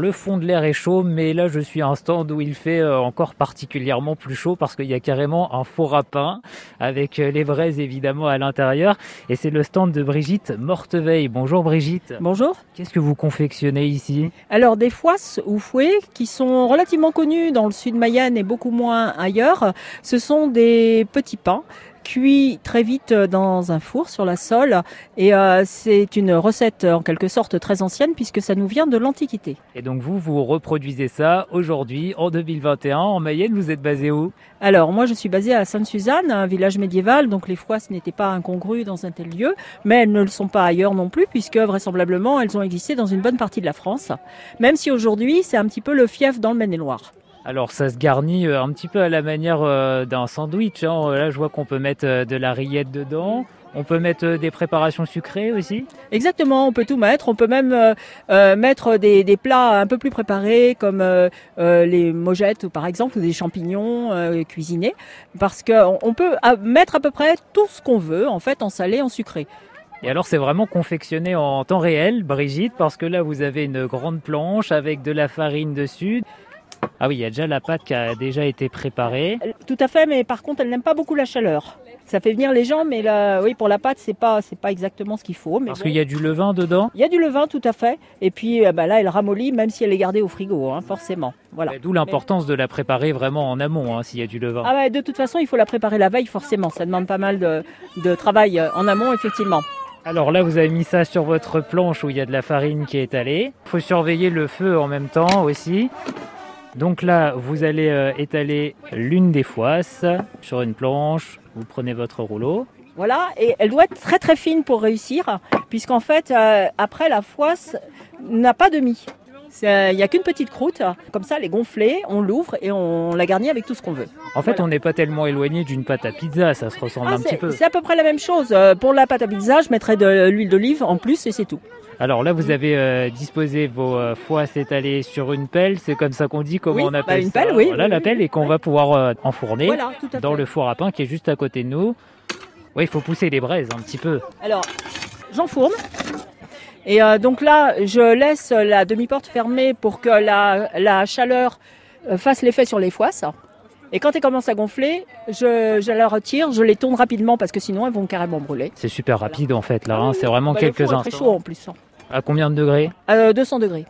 Le fond de l'air est chaud, mais là je suis à un stand où il fait euh, encore particulièrement plus chaud parce qu'il y a carrément un four à pain avec euh, les braises évidemment à l'intérieur. Et c'est le stand de Brigitte Morteveille. Bonjour Brigitte. Bonjour. Qu'est-ce que vous confectionnez ici? Alors des foisses ou fouets qui sont relativement connus dans le sud Mayenne et beaucoup moins ailleurs. Ce sont des petits pains cuit très vite dans un four sur la sole. Et euh, c'est une recette en quelque sorte très ancienne puisque ça nous vient de l'Antiquité. Et donc vous, vous reproduisez ça aujourd'hui en 2021 en Mayenne, vous êtes basé où? Alors moi je suis basée à Sainte-Suzanne, un village médiéval, donc les foisses n'étaient pas incongrues dans un tel lieu, mais elles ne le sont pas ailleurs non plus puisque vraisemblablement elles ont existé dans une bonne partie de la France, même si aujourd'hui c'est un petit peu le fief dans le Maine-et-Loire. Alors ça se garnit euh, un petit peu à la manière euh, d'un sandwich. Hein. Là je vois qu'on peut mettre euh, de la rillette dedans. On peut mettre des préparations sucrées aussi Exactement, on peut tout mettre. On peut même euh, mettre des, des, plats un peu plus préparés comme euh, les mojettes par exemple ou des champignons euh, cuisinés parce qu'on on peut mettre à peu près tout ce qu'on veut en fait en salé, en sucré. Et alors c'est vraiment confectionné en temps réel, Brigitte, parce que là vous avez une grande planche avec de la farine dessus. Ah oui, il y a déjà la pâte qui a déjà été préparée. Tout à fait, mais par contre, elle n'aime pas beaucoup la chaleur. Ça fait venir les gens, mais là, oui, pour la pâte, c'est pas, c'est pas exactement ce qu'il faut. Mais Parce bon. qu'il y a du levain dedans. Il y a du levain, tout à fait. Et puis bah, là, elle ramollit, même si elle est gardée au frigo, hein, forcément. Voilà. D'où l'importance de la préparer vraiment en amont, hein, s'il y a du levain. Ah ouais, de toute façon, il faut la préparer la veille, forcément. Ça demande pas mal de, de travail en amont, effectivement. Alors là, vous avez mis ça sur votre planche où il y a de la farine qui est étalée. Il faut surveiller le feu en même temps aussi. Donc là, vous allez euh, étaler l'une des foisses sur une planche. Vous prenez votre rouleau. Voilà, et elle doit être très très fine pour réussir, puisqu'en fait, euh, après la foisse n'a pas de mie. Il n'y a qu'une petite croûte, comme ça elle est gonflée, on l'ouvre et on la garnit avec tout ce qu'on veut. En fait, Voilà. on n'est pas tellement éloigné d'une pâte à pizza, ça se ressemble Ah, un petit peu. c'est à peu près la même chose. Euh, Pour la pâte à pizza, je mettrais de l'huile d'olive en plus et c'est tout. Alors là, vous avez euh, disposé vos euh, foisses étalées sur une pelle, c'est comme ça qu'on dit, comment Oui, on appelle bah, une ça pelle, oui, Voilà oui, la pelle oui. et qu'on va pouvoir euh, enfourner Voilà, dans le four à pain qui est juste à côté de nous. Oui, il faut pousser les braises un petit peu. Alors, j'enfourne. Et euh, donc là, je laisse la demi-porte fermée pour que la, la chaleur euh, fasse l'effet sur les foisses. Et quand elles commencent à gonfler, je, je la retire, je les tourne rapidement parce que sinon elles vont carrément brûler. C'est super rapide en fait là, hein, c'est vraiment Bah, quelques four est très instants. chaud en plus. À combien de degrés? Euh, 200 degrés.